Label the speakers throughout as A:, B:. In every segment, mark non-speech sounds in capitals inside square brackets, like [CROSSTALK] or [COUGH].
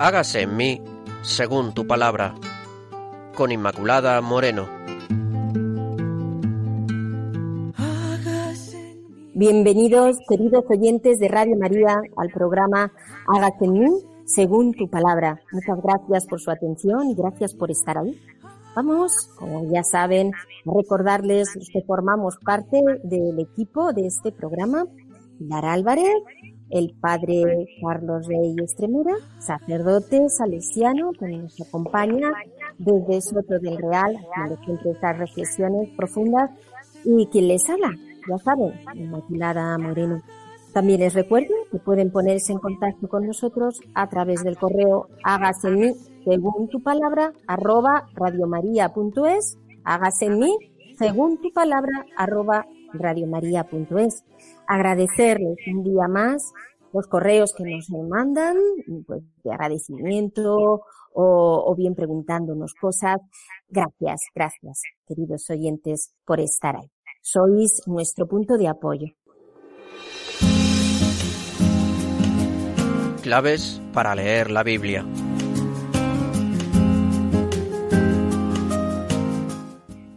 A: hágase en mí según tu palabra. Con Inmaculada Moreno.
B: Bienvenidos, queridos oyentes de Radio María, al programa Hágase en mí según tu palabra. Muchas gracias por su atención y gracias por estar ahí. Vamos, como ya saben, a recordarles que formamos parte del equipo de este programa. Lara Álvarez, el padre Carlos Rey Estremura, sacerdote salesiano que nos acompaña desde Soto del Real, haciendo siempre estas reflexiones profundas, y quien les habla, ya saben, Inmaculada Moreno. También les recuerdo que pueden ponerse en contacto con nosotros a través del correo hágase en mí según tu palabra arroba radiomaria.es hágase en mí según tu palabra arroba radiomaria.es agradecerles un día más los correos que nos mandan pues, de agradecimiento o, o bien preguntándonos cosas. Gracias, gracias, queridos oyentes, por estar ahí. Sois nuestro punto de apoyo.
A: Claves para leer la Biblia.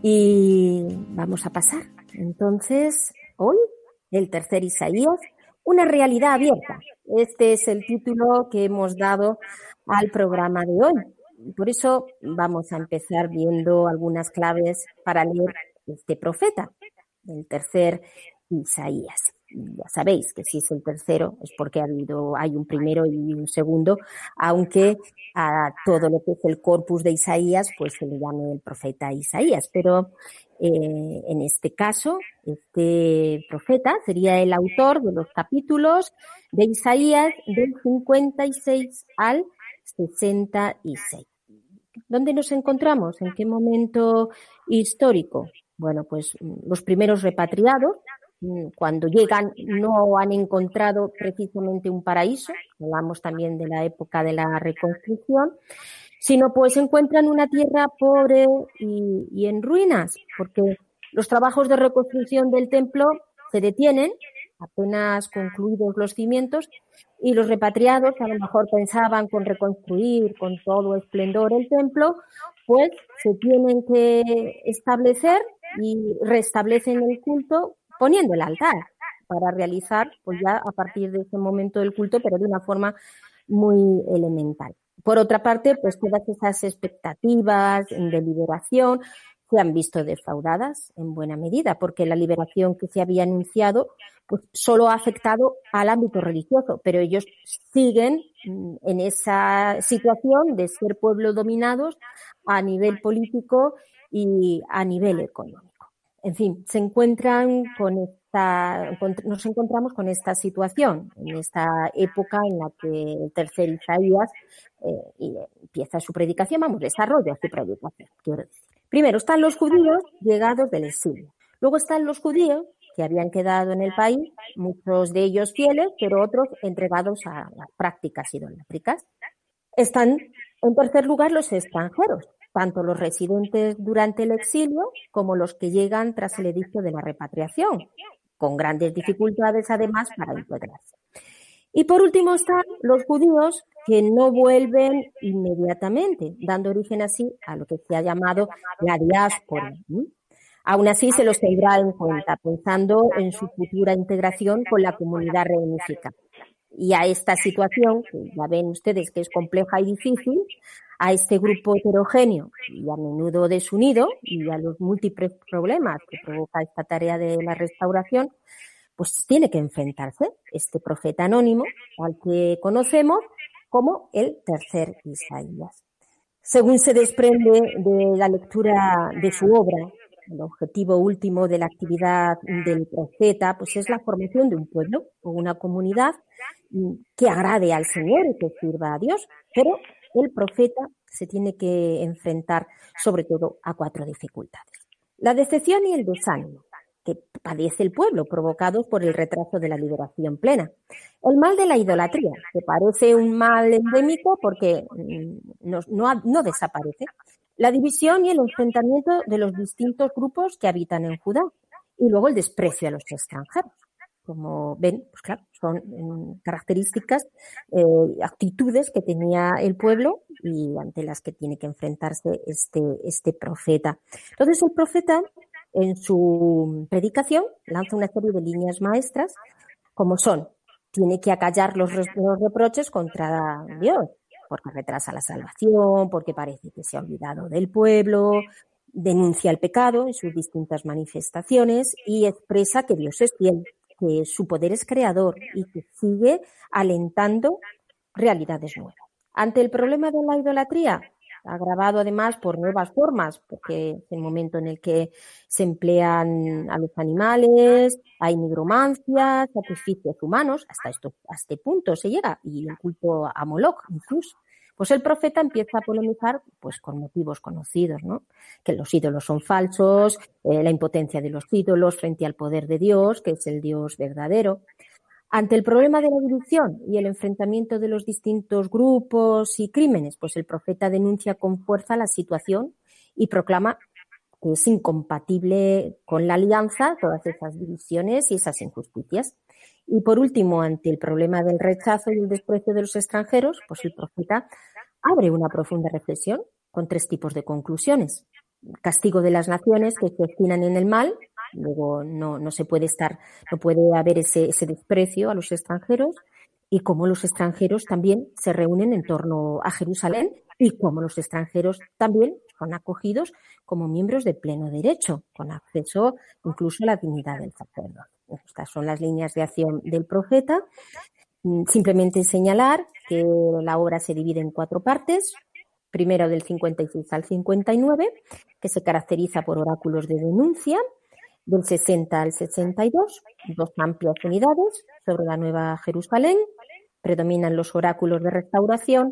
B: Y vamos a pasar. Entonces, hoy, el tercer Isaías, una realidad abierta. Este es el título que hemos dado al programa de hoy. Por eso vamos a empezar viendo algunas claves para leer este profeta, el tercer Isaías. Ya sabéis que si es el tercero es porque ha habido, hay un primero y un segundo, aunque a todo lo que es el corpus de Isaías, pues se le llame el profeta Isaías. Pero eh, en este caso, este profeta sería el autor de los capítulos de Isaías del 56 al 66. ¿Dónde nos encontramos? ¿En qué momento histórico? Bueno, pues los primeros repatriados, cuando llegan no han encontrado precisamente un paraíso, hablamos también de la época de la reconstrucción, sino pues encuentran una tierra pobre y, y, en ruinas, porque los trabajos de reconstrucción del templo se detienen, apenas concluidos los cimientos, y los repatriados a lo mejor pensaban con reconstruir con todo esplendor el templo, pues se tienen que establecer y restablecen el culto poniendo el altar para realizar, pues ya a partir de ese momento del culto, pero de una forma muy elemental. Por otra parte, pues todas esas expectativas de liberación se han visto defraudadas en buena medida, porque la liberación que se había anunciado pues solo ha afectado al ámbito religioso, pero ellos siguen en esa situación de ser pueblos dominados a nivel político y a nivel económico. En fin, se encuentran con esta, nos encontramos con esta situación, en esta época en la que el tercer Isaías eh, empieza su predicación, vamos, desarrolla su predicación. Primero están los judíos llegados del exilio. Luego están los judíos que habían quedado en el país, muchos de ellos fieles, pero otros entregados a las prácticas idolátricas. Están, en tercer lugar, los extranjeros, tanto los residentes durante el exilio como los que llegan tras el edicto de la repatriación, con grandes dificultades además para integrarse. Y por último están los judíos que no vuelven inmediatamente, dando origen así a lo que se ha llamado la diáspora. Aún así se los tendrá en cuenta, pensando en su futura integración con la comunidad reunificada. Y a esta situación, que ya ven ustedes que es compleja y difícil, a este grupo heterogéneo y a menudo desunido y a los múltiples problemas que provoca esta tarea de la restauración, pues tiene que enfrentarse este profeta anónimo al que conocemos como el tercer Isaías. Según se desprende de la lectura de su obra, el objetivo último de la actividad del profeta, pues es la formación de un pueblo o una comunidad que agrade al Señor y que sirva a Dios, pero el profeta se tiene que enfrentar sobre todo a cuatro dificultades. La decepción y el desánimo que padece el pueblo, provocados por el retraso de la liberación plena. El mal de la idolatría, que parece un mal endémico porque mm, no, no, no desaparece. La división y el enfrentamiento de los distintos grupos que habitan en Judá. Y luego el desprecio a los extranjeros. Como ven, pues claro, son mm, características, eh, actitudes que tenía el pueblo y ante las que tiene que enfrentarse este, este profeta. Entonces el profeta en su predicación lanza una serie de líneas maestras como son, tiene que acallar los, los reproches contra Dios, porque retrasa la salvación, porque parece que se ha olvidado del pueblo, denuncia el pecado en sus distintas manifestaciones y expresa que Dios es fiel, que su poder es creador y que sigue alentando realidades nuevas. Ante el problema de la idolatría, agravado además por nuevas formas, porque es el momento en el que se emplean a los animales, hay nigromancias, sacrificios humanos, hasta, esto, este punto se llega, y el culto a Moloch incluso. Pues el profeta empieza a polemizar pues con motivos conocidos, ¿no? Que los ídolos son falsos, eh, la impotencia de los ídolos frente al poder de Dios, que es el Dios verdadero. Ante el problema de la división y el enfrentamiento de los distintos grupos y crímenes, pues el profeta denuncia con fuerza la situación y proclama que es incompatible con la alianza todas esas divisiones y esas injusticias. Y por último, ante el problema del rechazo y el desprecio de los extranjeros, pues el profeta abre una profunda reflexión con tres tipos de conclusiones. Castigo de las naciones que se obstinan en el mal, Luego no, no se puede estar, no puede haber ese, ese desprecio a los extranjeros y cómo los extranjeros también se reúnen en torno a Jerusalén y cómo los extranjeros también son acogidos como miembros de pleno derecho, con acceso incluso a la dignidad del sacerdote. Estas son las líneas de acción del profeta. Mm, simplemente señalar que la obra se divide en cuatro partes. Primero del 56 al 59, que se caracteriza por oráculos de denuncia, del 60 al 62, dos amplias unidades sobre la Nueva Jerusalén, predominan los oráculos de restauración,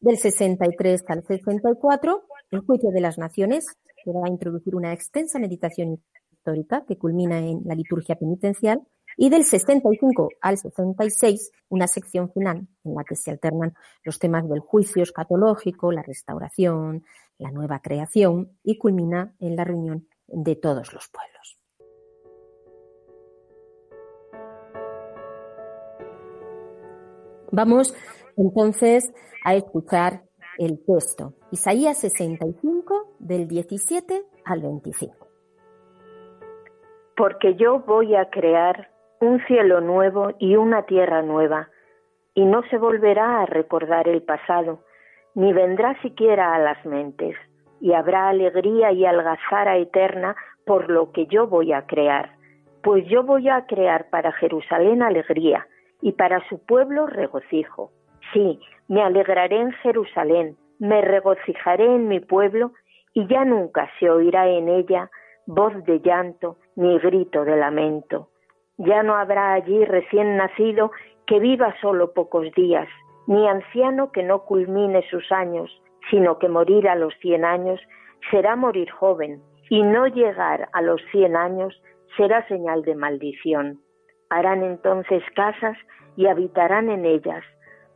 B: del 63 al 64, el juicio de las naciones, que va a introducir una extensa meditación que culmina en la liturgia penitencial, y del 65 al 66, una sección final en la que se alternan los temas del juicio escatológico, la restauración, la nueva creación, y culmina en la reunión de todos los pueblos. Vamos entonces a escuchar el texto. Isaías 65 del 17 al 25.
C: Porque yo voy a crear un cielo nuevo y una tierra nueva, y no se volverá a recordar el pasado, ni vendrá siquiera a las mentes, y habrá alegría y algazara eterna por lo que yo voy a crear. Pues yo voy a crear para Jerusalén alegría, y para su pueblo regocijo. Sí, me alegraré en Jerusalén, me regocijaré en mi pueblo, y ya nunca se oirá en ella voz de llanto ni grito de lamento. Ya no habrá allí recién nacido que viva solo pocos días, ni anciano que no culmine sus años, sino que morir a los cien años será morir joven, y no llegar a los cien años será señal de maldición. Harán entonces casas y habitarán en ellas,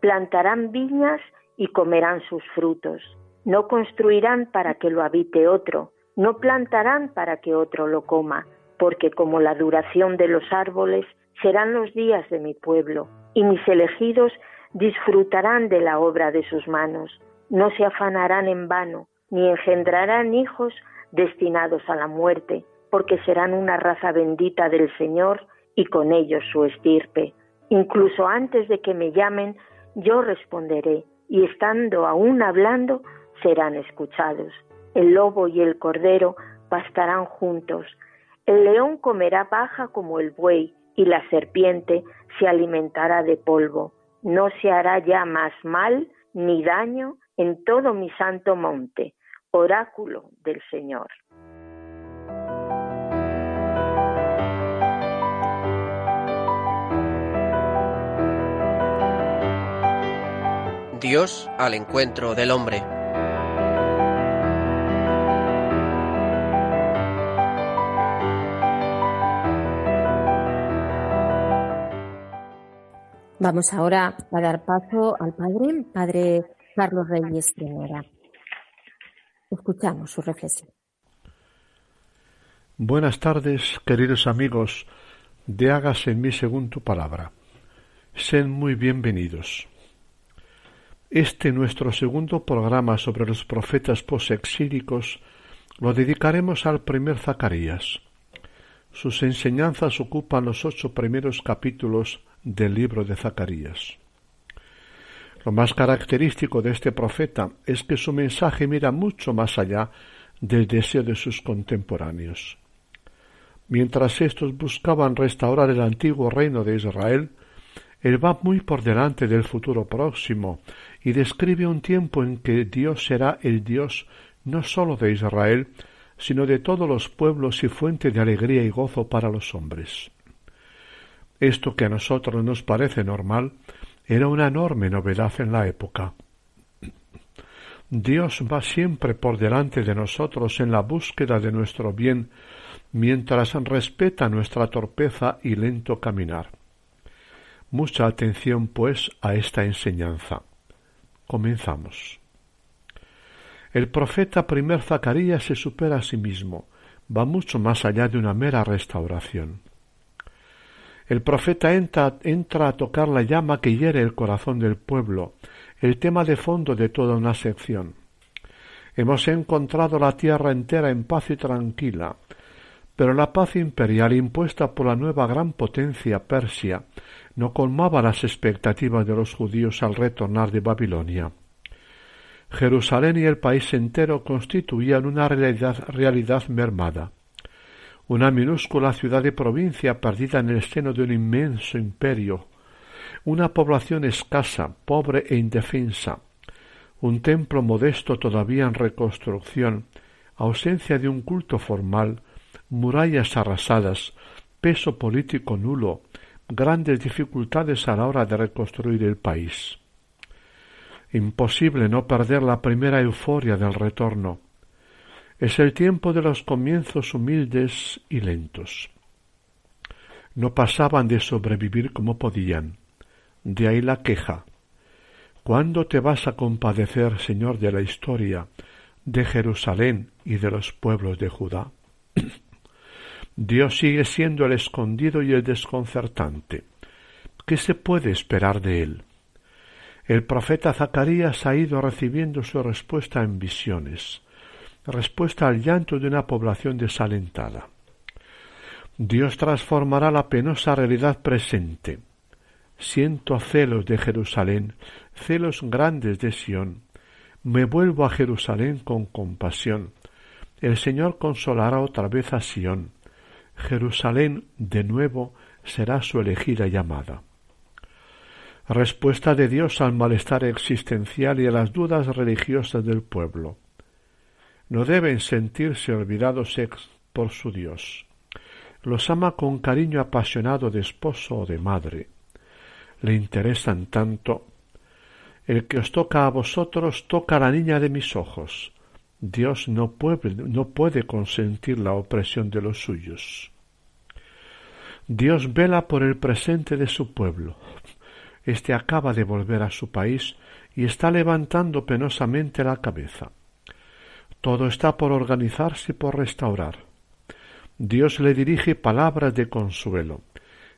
C: plantarán viñas y comerán sus frutos. No construirán para que lo habite otro, no plantarán para que otro lo coma, porque como la duración de los árboles serán los días de mi pueblo, y mis elegidos disfrutarán de la obra de sus manos. No se afanarán en vano, ni engendrarán hijos destinados a la muerte, porque serán una raza bendita del Señor y con ellos su estirpe. Incluso antes de que me llamen, yo responderé, y estando aún hablando, serán escuchados. El lobo y el cordero pastarán juntos. El león comerá paja como el buey, y la serpiente se alimentará de polvo. No se hará ya más mal ni daño en todo mi santo monte, oráculo del Señor.
A: Dios al encuentro del hombre.
B: Vamos ahora a dar paso al Padre, Padre Carlos Reyes Primera. Escuchamos su reflexión.
D: Buenas tardes, queridos amigos de hágase en mí según tu palabra. Sean muy bienvenidos. Este nuestro segundo programa sobre los profetas posexílicos lo dedicaremos al primer Zacarías. Sus enseñanzas ocupan los ocho primeros capítulos del libro de Zacarías. Lo más característico de este profeta es que su mensaje mira mucho más allá del deseo de sus contemporáneos. Mientras éstos buscaban restaurar el antiguo reino de Israel, él va muy por delante del futuro próximo y describe un tiempo en que Dios será el Dios no sólo de Israel, sino de todos los pueblos y fuente de alegría y gozo para los hombres. Esto que a nosotros nos parece normal era una enorme novedad en la época. Dios va siempre por delante de nosotros en la búsqueda de nuestro bien, mientras respeta nuestra torpeza y lento caminar. Mucha atención, pues, a esta enseñanza. Comenzamos. El profeta primer Zacarías se supera a sí mismo, va mucho más allá de una mera restauración. El profeta entra, entra, a tocar la llama que hiere el corazón del pueblo, el tema de fondo de toda una sección. Hemos encontrado la tierra entera en paz y tranquila, pero la paz imperial impuesta por la nueva gran potencia Persia no colmaba las expectativas de los judíos al retornar de Babilonia. Jerusalén y el país entero constituían una realidad, realidad mermada, una minúscula ciudad de provincia perdida en el seno de un inmenso imperio, una población escasa, pobre e indefensa, un templo modesto todavía en reconstrucción, ausencia de un culto formal, murallas arrasadas, peso político nulo, grandes dificultades a la hora de reconstruir el país. Imposible no perder la primera euforia del retorno. Es el tiempo de los comienzos humildes y lentos. No pasaban de sobrevivir como podían. De ahí la queja. ¿Cuándo te vas a compadecer, Señor de la historia, de Jerusalén y de los pueblos de Judá? [CLEARS THROAT] Dios sigue siendo el escondido y el desconcertante. ¿Qué se puede esperar de él? El profeta Zacarías ha ido recibiendo su respuesta en visiones, respuesta al llanto de una población desalentada. Dios transformará la penosa realidad presente. Siento celos de Jerusalén, celos grandes de Sión. Me vuelvo a Jerusalén con compasión. El Señor consolará otra vez a Sión Jerusalén de nuevo será su elegida llamada. Respuesta de Dios al malestar existencial y a las dudas religiosas del pueblo. No deben sentirse olvidados por su Dios. Los ama con cariño apasionado de esposo o de madre. Le interesan tanto. El que os toca a vosotros toca a la niña de mis ojos. Dios no puede, no puede consentir la opresión de los suyos. Dios vela por el presente de su pueblo. Este acaba de volver a su país y está levantando penosamente la cabeza. Todo está por organizarse y por restaurar. Dios le dirige palabras de consuelo.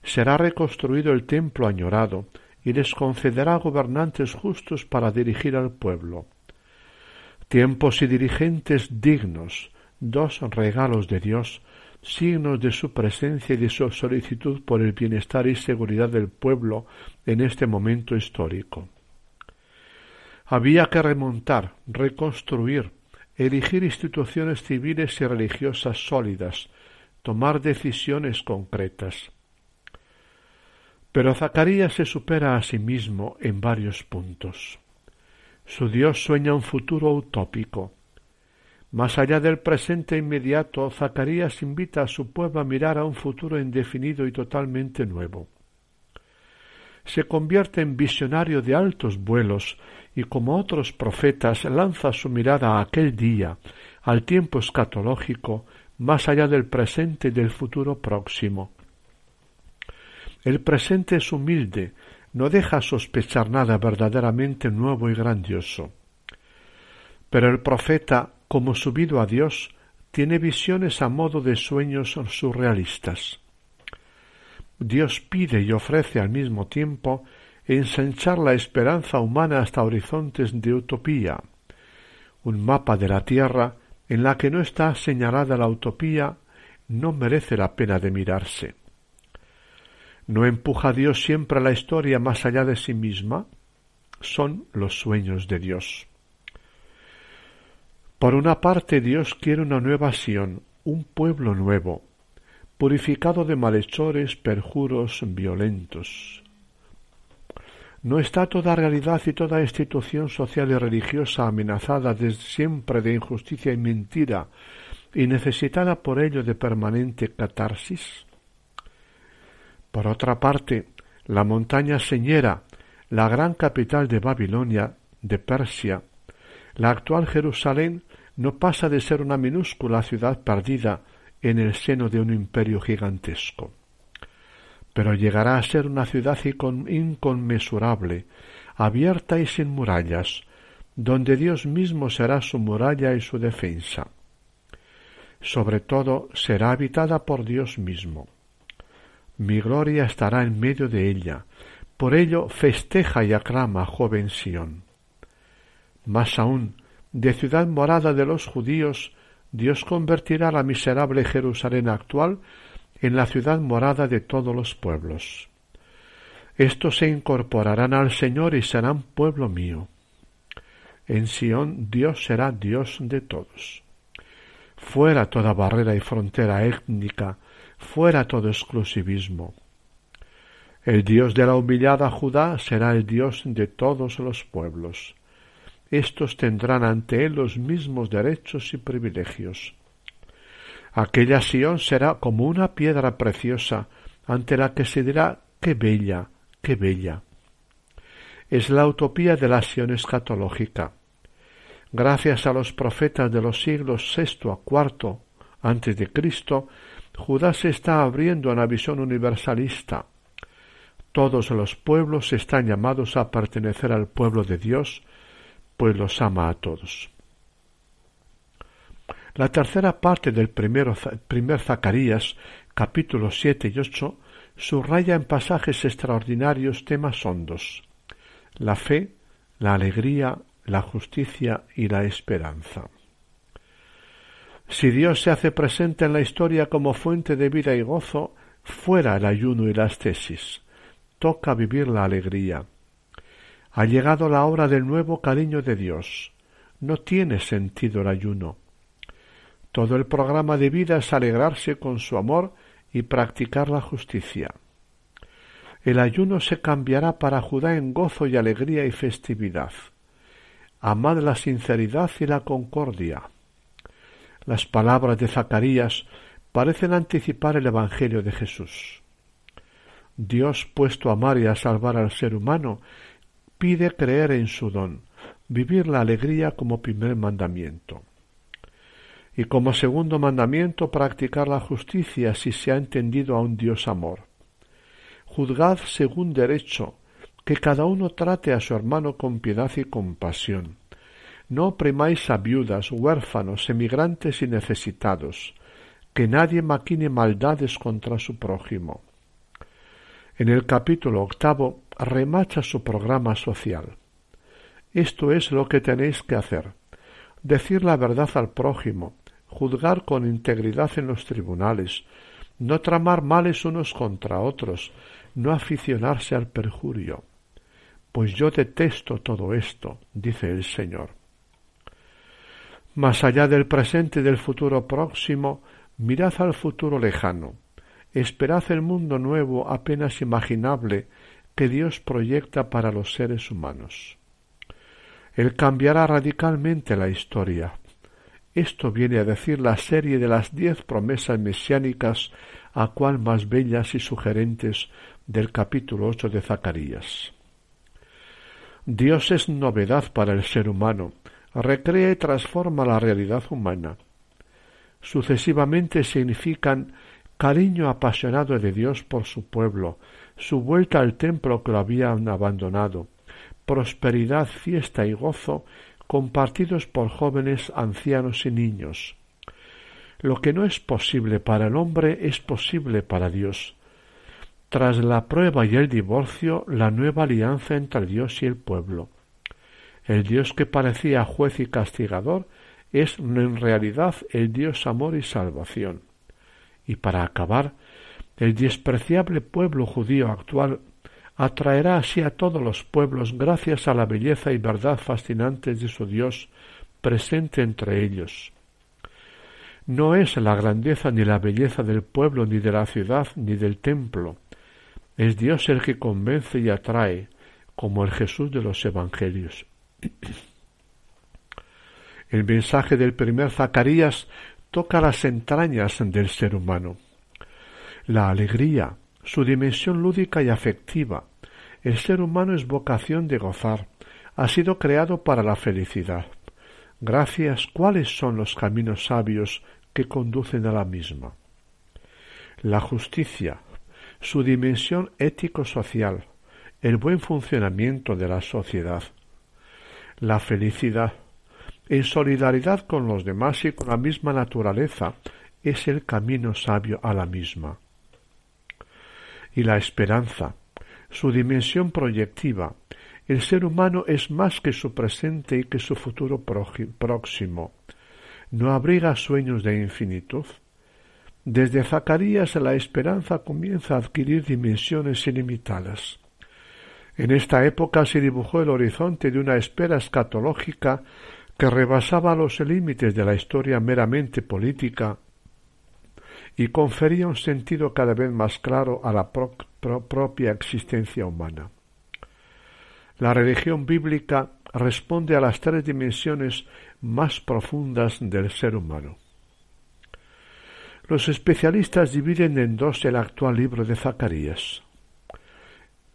D: Será reconstruido el templo añorado y les concederá gobernantes justos para dirigir al pueblo tiempos y dirigentes dignos, dos regalos de Dios, signos de su presencia y de su solicitud por el bienestar y seguridad del pueblo en este momento histórico. Había que remontar, reconstruir, erigir instituciones civiles y religiosas sólidas, tomar decisiones concretas. Pero Zacarías se supera a sí mismo en varios puntos. Su Dios sueña un futuro utópico. Más allá del presente inmediato, Zacarías invita a su pueblo a mirar a un futuro indefinido y totalmente nuevo. Se convierte en visionario de altos vuelos y como otros profetas lanza su mirada a aquel día, al tiempo escatológico, más allá del presente y del futuro próximo. El presente es humilde, no deja sospechar nada verdaderamente nuevo y grandioso. Pero el profeta, como subido a Dios, tiene visiones a modo de sueños surrealistas. Dios pide y ofrece al mismo tiempo ensanchar la esperanza humana hasta horizontes de utopía, un mapa de la tierra en la que no está señalada la utopía no merece la pena de mirarse. ¿No empuja Dios siempre a la historia más allá de sí misma? Son los sueños de Dios. Por una parte Dios quiere una nueva Sión, un pueblo nuevo, purificado de malhechores, perjuros violentos. ¿No está toda realidad y toda institución social y religiosa amenazada desde siempre de injusticia y mentira y necesitada por ello de permanente catarsis? Por otra parte, la montaña señera, la gran capital de Babilonia, de Persia, la actual Jerusalén no pasa de ser una minúscula ciudad perdida en el seno de un imperio gigantesco. Pero llegará a ser una ciudad inconmensurable, abierta y sin murallas, donde Dios mismo será su muralla y su defensa. Sobre todo será habitada por Dios mismo. Mi gloria estará en medio de ella, por ello festeja y aclama joven Sión. Más aún, de ciudad morada de los judíos, Dios convertirá la miserable Jerusalén actual en la ciudad morada de todos los pueblos. Estos se incorporarán al Señor y serán pueblo mío. En Sión Dios será Dios de todos. Fuera toda barrera y frontera étnica, fuera todo exclusivismo. El Dios de la humillada Judá será el Dios de todos los pueblos estos tendrán ante él los mismos derechos y privilegios. Aquella Sión será como una piedra preciosa ante la que se dirá qué bella, qué bella. Es la utopía de la Sión escatológica. Gracias a los profetas de los siglos VI a IV antes de Cristo, Judá se está abriendo a una visión universalista. Todos los pueblos están llamados a pertenecer al pueblo de Dios pues los ama a todos. La tercera parte del primero, primer Zacarías, capítulos siete y ocho, subraya en pasajes extraordinarios temas hondos la fe, la alegría, la justicia y la esperanza. Si Dios se hace presente en la historia como fuente de vida y gozo, fuera el ayuno y las tesis. Toca vivir la alegría. Ha llegado la hora del nuevo cariño de Dios. No tiene sentido el ayuno. Todo el programa de vida es alegrarse con su amor y practicar la justicia. El ayuno se cambiará para Judá en gozo y alegría y festividad. Amad la sinceridad y la concordia. Las palabras de Zacarías parecen anticipar el Evangelio de Jesús. Dios, puesto a amar y a salvar al ser humano, pide creer en su don, vivir la alegría como primer mandamiento. Y como segundo mandamiento, practicar la justicia si se ha entendido a un Dios amor. Juzgad según derecho, que cada uno trate a su hermano con piedad y compasión. No oprimáis a viudas, huérfanos, emigrantes y necesitados, que nadie maquine maldades contra su prójimo. En el capítulo octavo remacha su programa social. Esto es lo que tenéis que hacer. Decir la verdad al prójimo, juzgar con integridad en los tribunales, no tramar males unos contra otros, no aficionarse al perjurio. Pues yo detesto todo esto, dice el Señor. Más allá del presente y del futuro próximo, mirad al futuro lejano. Esperad el mundo nuevo apenas imaginable que Dios proyecta para los seres humanos. Él cambiará radicalmente la historia. Esto viene a decir la serie de las diez promesas mesiánicas a cual más bellas y sugerentes del capítulo ocho de Zacarías. Dios es novedad para el ser humano, recrea y transforma la realidad humana. Sucesivamente significan cariño apasionado de Dios por su pueblo, su vuelta al templo que lo habían abandonado, prosperidad, fiesta y gozo compartidos por jóvenes, ancianos y niños. Lo que no es posible para el hombre es posible para Dios. Tras la prueba y el divorcio, la nueva alianza entre Dios y el pueblo. El Dios que parecía juez y castigador es en realidad el Dios amor y salvación. Y para acabar, el despreciable pueblo judío actual atraerá así a todos los pueblos gracias a la belleza y verdad fascinantes de su Dios presente entre ellos. No es la grandeza ni la belleza del pueblo, ni de la ciudad, ni del templo. Es Dios el que convence y atrae, como el Jesús de los Evangelios. El mensaje del primer Zacarías toca las entrañas del ser humano. La alegría, su dimensión lúdica y afectiva. El ser humano es vocación de gozar. Ha sido creado para la felicidad. Gracias, ¿cuáles son los caminos sabios que conducen a la misma? La justicia, su dimensión ético-social, el buen funcionamiento de la sociedad. La felicidad, en solidaridad con los demás y con la misma naturaleza, es el camino sabio a la misma. Y la esperanza, su dimensión proyectiva, el ser humano es más que su presente y que su futuro próximo. ¿No abriga sueños de infinitud? Desde Zacarías la esperanza comienza a adquirir dimensiones ilimitadas. En esta época se dibujó el horizonte de una espera escatológica que rebasaba los límites de la historia meramente política y confería un sentido cada vez más claro a la propia existencia humana. La religión bíblica responde a las tres dimensiones más profundas del ser humano. Los especialistas dividen en dos el actual libro de Zacarías.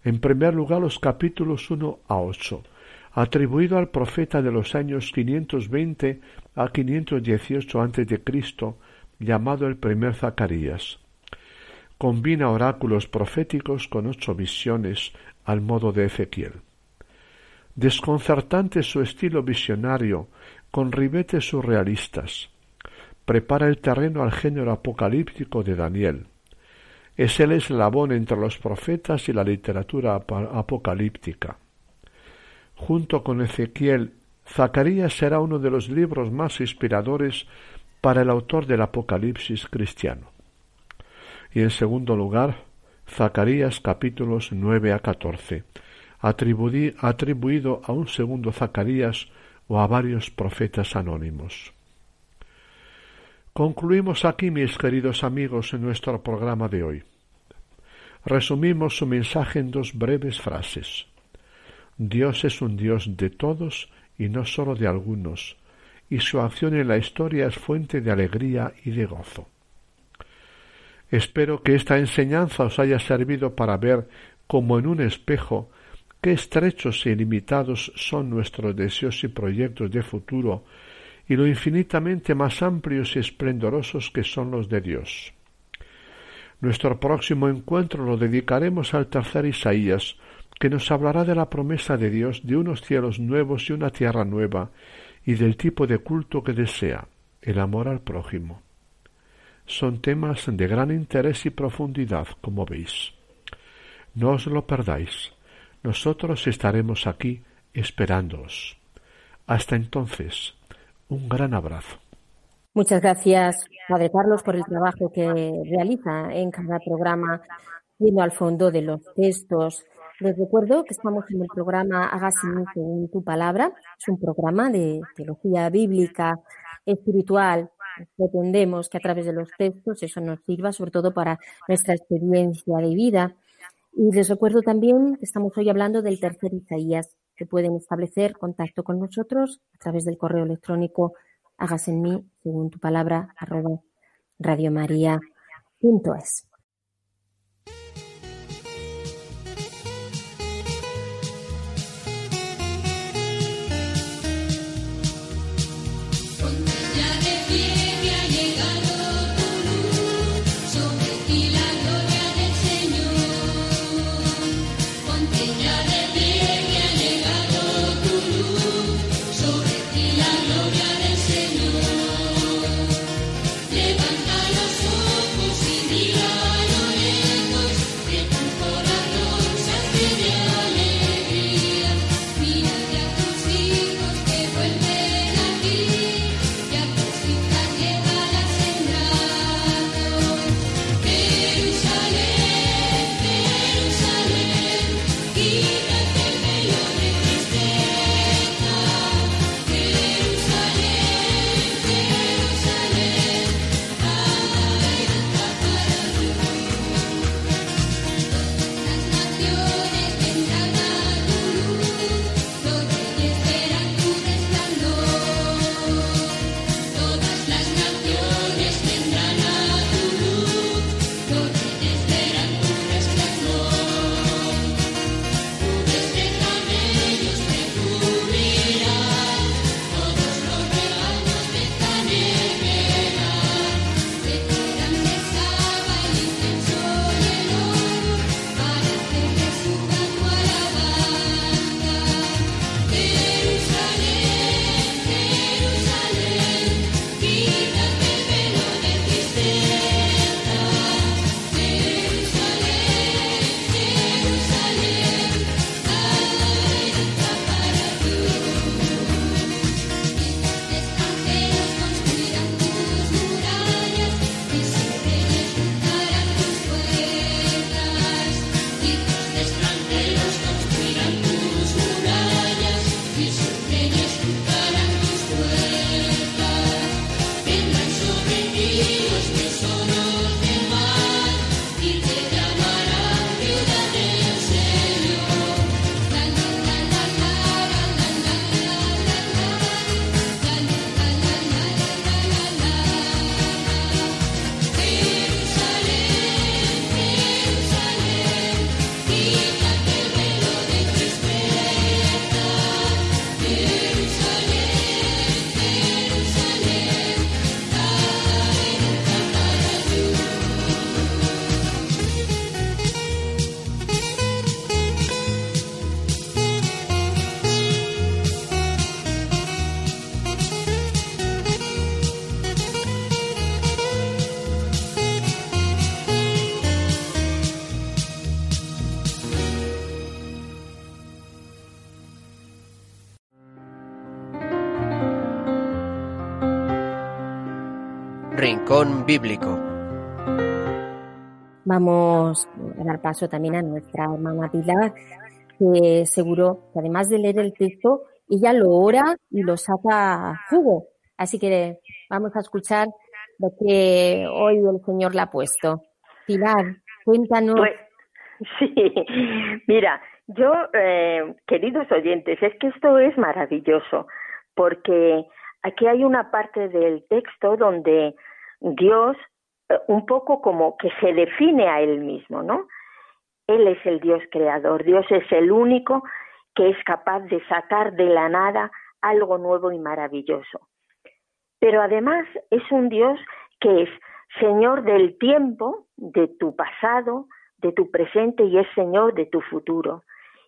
D: En primer lugar, los capítulos 1 a 8, atribuido al profeta de los años 520 a 518 a.C., llamado el primer Zacarías. Combina oráculos proféticos con ocho visiones al modo de Ezequiel. Desconcertante su estilo visionario, con ribetes surrealistas. Prepara el terreno al género apocalíptico de Daniel. Es el eslabón entre los profetas y la literatura apocalíptica. Junto con Ezequiel, Zacarías será uno de los libros más inspiradores para el autor del Apocalipsis cristiano. Y en segundo lugar, Zacarías capítulos nueve a catorce, atribuido a un segundo Zacarías o a varios profetas anónimos. Concluimos aquí, mis queridos amigos, en nuestro programa de hoy. Resumimos su mensaje en dos breves frases. Dios es un Dios de todos y no sólo de algunos, y su acción en la historia es fuente de alegría y de gozo. Espero que esta enseñanza os haya servido para ver, como en un espejo, qué estrechos e ilimitados son nuestros deseos y proyectos de futuro, y lo infinitamente más amplios y esplendorosos que son los de Dios. Nuestro próximo encuentro lo dedicaremos al tercer Isaías, que nos hablará de la promesa de Dios de unos cielos nuevos y una tierra nueva, y del tipo de culto que desea, el amor al prójimo. Son temas de gran interés y profundidad, como veis. No os lo perdáis. Nosotros estaremos aquí esperándoos. Hasta entonces, un gran abrazo.
B: Muchas gracias, Padre Carlos, por el trabajo que realiza en cada programa, yendo al fondo de los textos. Les recuerdo que estamos en el programa Hágase según tu palabra. Es un programa de teología bíblica, espiritual. Pretendemos que a través de los textos eso nos sirva sobre todo para nuestra experiencia de vida. Y les recuerdo también que estamos hoy hablando del tercer Isaías, que pueden establecer contacto con nosotros a través del correo electrónico hágase en mí, según tu palabra, arroba radiomaria.es.
A: Bíblico.
B: Vamos a dar paso también a nuestra hermana Pilar, que seguro que además de leer el texto, ella lo ora y lo saca jugo. Así que vamos a escuchar lo que hoy el Señor le ha puesto. Pilar, cuéntanos.
C: Pues, sí, mira, yo, eh, queridos oyentes, es que esto es maravilloso, porque aquí hay una parte del texto donde Dios eh, un poco como que se define a él mismo, ¿no? Él es el Dios creador, Dios es el único que es capaz de sacar de la nada algo nuevo y maravilloso. Pero además es un Dios que es Señor del tiempo, de tu pasado, de tu presente y es Señor de tu futuro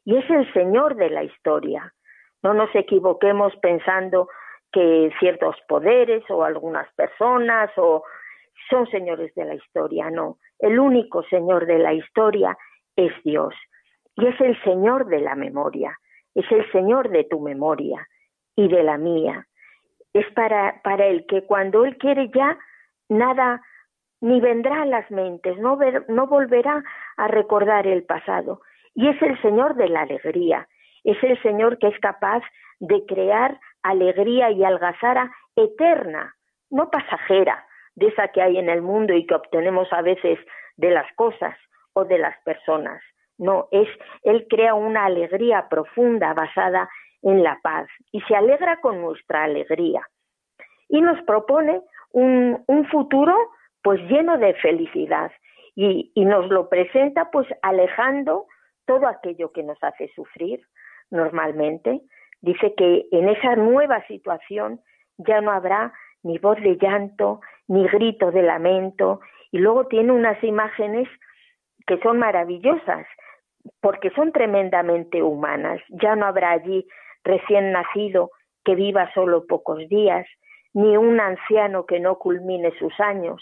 C: y es el Señor de la historia. No nos equivoquemos pensando que ciertos poderes o algunas personas o son señores de la historia, no. El único Señor de la historia es Dios y es el Señor de la memoria, es el Señor de tu memoria y de la mía. Es para, para el que cuando Él quiere ya nada ni vendrá a las mentes, no, no volverá a recordar el pasado, y es el Señor de la alegría, es el Señor que es capaz de crear alegría y algazara eterna, no pasajera, de esa que hay en el mundo y que obtenemos a veces de las cosas o de las personas. No, es Él crea una alegría profunda basada en la paz y se alegra con nuestra alegría. Y nos propone un, futuro pues lleno de felicidad y, y nos lo presenta pues alejando todo aquello que nos hace sufrir normalmente. Dice que en esa nueva situación ya no habrá ni voz de llanto, ni grito de lamento, y luego tiene unas imágenes que son maravillosas, porque son tremendamente humanas. Ya no habrá allí recién nacido que viva solo pocos días, ni un anciano que no culmine sus años.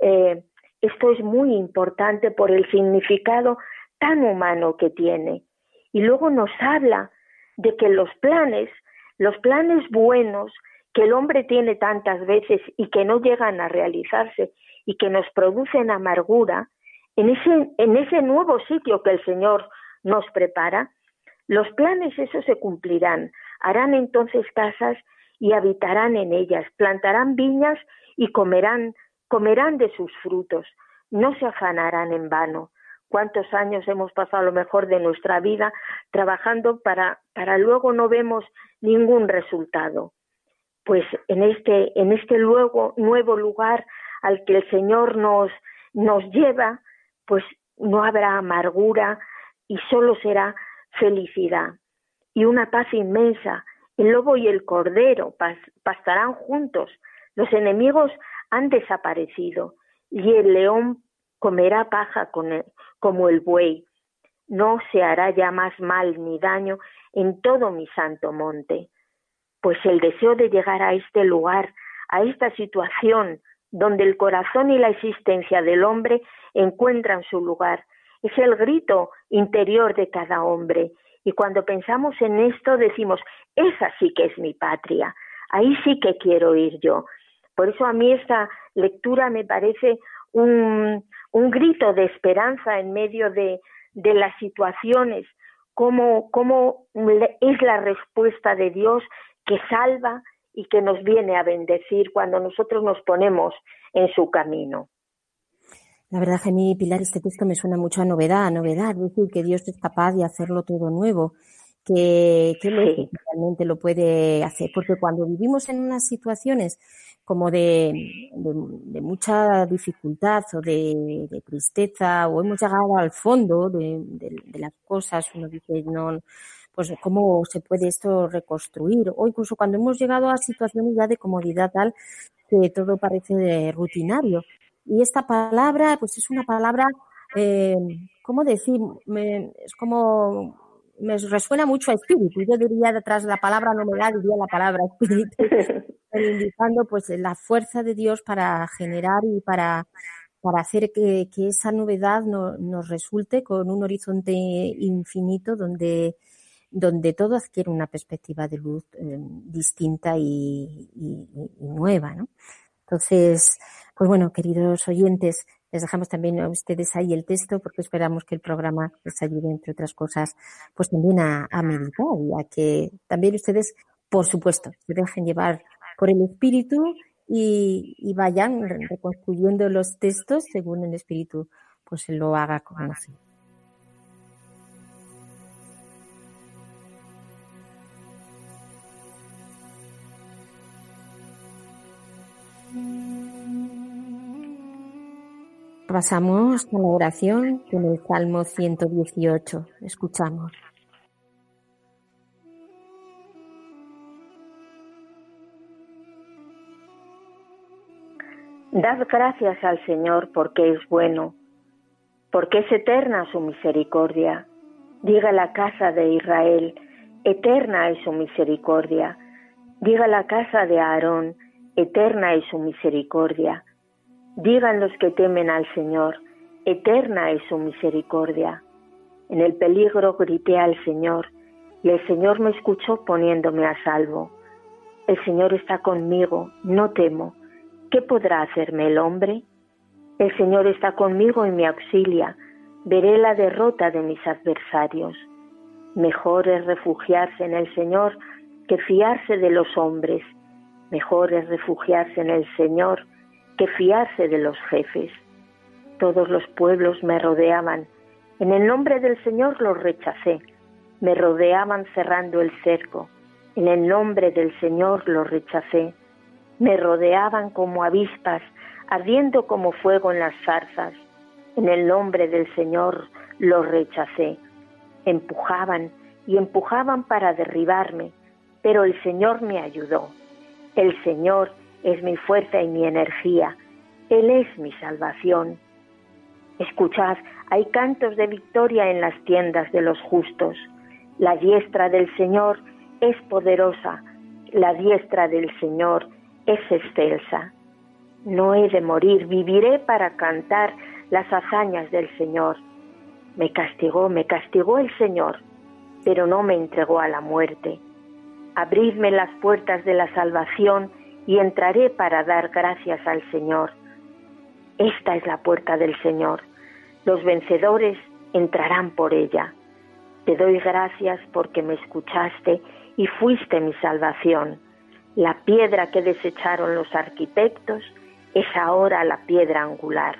C: Eh, esto es muy importante por el significado tan humano que tiene. Y luego nos habla de que los planes, los planes buenos que el hombre tiene tantas veces y que no llegan a realizarse y que nos producen amargura, en ese, en ese nuevo sitio que el Señor nos prepara, los planes esos se cumplirán, harán entonces casas y habitarán en ellas, plantarán viñas y comerán, comerán de sus frutos, no se afanarán en vano, cuántos años hemos pasado lo mejor de nuestra vida trabajando para, para luego no vemos ningún resultado. Pues en este, en este luego, nuevo lugar al que el Señor nos, nos lleva, pues no habrá amargura y solo será felicidad y una paz inmensa. El lobo y el cordero pastarán juntos, los enemigos han desaparecido y el león comerá paja con él, como el buey. No se hará ya más mal ni daño en todo mi santo monte. Pues el deseo de llegar a este lugar, a esta situación donde el corazón y la existencia del hombre encuentran su lugar, es el grito interior de cada hombre. Y cuando pensamos en esto decimos, esa sí que es mi patria, ahí sí que quiero ir yo. Por eso a mí esta lectura me parece un, un grito de esperanza en medio de, de las situaciones, cómo, cómo es la respuesta de Dios que salva y que nos viene a bendecir cuando nosotros nos ponemos en su camino.
B: La verdad a mí, Pilar, este texto me suena mucho a novedad, novedad, decir, que Dios es capaz de hacerlo todo nuevo, que, que realmente lo puede hacer, porque cuando vivimos en unas situaciones como de, de, mucha dificultad o de, tristeza o hemos llegado al fondo de, las cosas, uno dice, no, pues cómo se puede esto reconstruir o incluso cuando hemos llegado a situaciones ya de comodidad tal que todo parece rutinario. Y esta palabra, pues es una palabra, eh, ¿cómo decir? es como me resuena mucho a espíritu. Yo diría detrás de la palabra novedad, diría la palabra espíritu, [LAUGHS] indicando pues la fuerza de Dios para generar y para, para hacer que, que esa novedad no, nos resulte con un horizonte infinito donde, donde todo adquiere una perspectiva de luz eh, distinta y, y, y, nueva, ¿no? Entonces, pues bueno, queridos oyentes, les dejamos también a ustedes ahí el texto porque esperamos que el programa les ayude, entre otras cosas, pues también a, meditar y a que también ustedes, por supuesto, se dejen llevar por el espíritu y, vayan reconstruyendo los textos según el espíritu pues lo haga conocer. Pasamos a la oración con el Salmo 118. Escuchamos.
C: Dad gracias al Señor porque es bueno, porque es eterna su misericordia. Diga la casa de Israel, eterna es su misericordia. Diga la casa de Aarón, eterna es su misericordia. Digan los que temen al Señor, eterna es su misericordia. En el peligro grité al Señor, y el Señor me escuchó poniéndome a salvo. El Señor está conmigo, no temo. ¿Qué podrá hacerme el hombre? El Señor está conmigo y me auxilia. Veré la derrota de mis adversarios. Mejor es refugiarse en el Señor que fiarse de los hombres. Mejor es refugiarse en el Señor que fiarse de los jefes. Todos los pueblos me rodeaban. En el nombre del Señor los rechacé. Me rodeaban cerrando el cerco. En el nombre del Señor los rechacé. Me rodeaban como avispas, ardiendo como fuego en las zarzas. En el nombre del Señor los rechacé. Empujaban y empujaban para derribarme, pero el Señor me ayudó. El Señor es mi fuerza y mi energía. Él es mi salvación. Escuchad, hay cantos de victoria en las tiendas de los justos. La diestra del Señor es poderosa, la diestra del Señor es excelsa. No he de morir, viviré para cantar las hazañas del Señor. Me castigó, me castigó el Señor, pero no me entregó a la muerte. Abridme las puertas de la salvación y entraré para dar gracias al Señor. Esta es la puerta del Señor. Los vencedores entrarán por ella. Te doy gracias porque me escuchaste y fuiste mi salvación. La piedra que desecharon los arquitectos es ahora la piedra angular.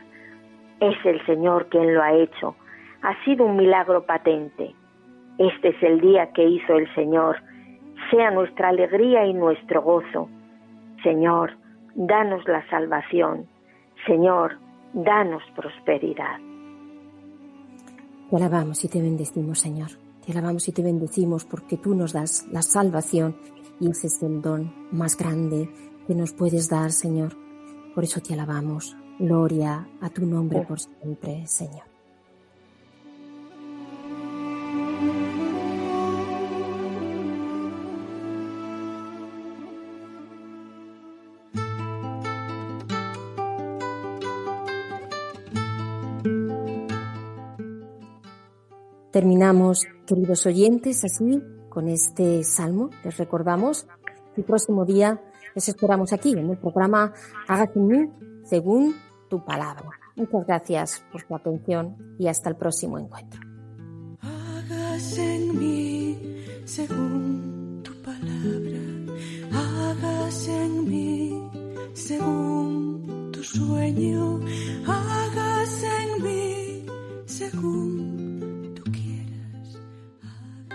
C: Es el Señor quien lo ha hecho. Ha sido un milagro patente. Este es el día que hizo el Señor. Sea nuestra alegría y nuestro gozo Señor, danos la salvación. Señor, danos prosperidad.
B: Te alabamos y te bendecimos, Señor. Te alabamos y te bendecimos porque tú nos das la salvación y ese es el don más grande que nos puedes dar, Señor. Por eso te alabamos. Gloria a tu nombre por siempre, Señor. Terminamos, queridos oyentes, así con este salmo. Les recordamos el próximo día les esperamos aquí en el programa Hágase en mí según tu palabra. Muchas gracias por tu atención y hasta el próximo encuentro.
E: Hágase en mí según tu palabra. Hágase en mí según tu sueño. Hágase en mí según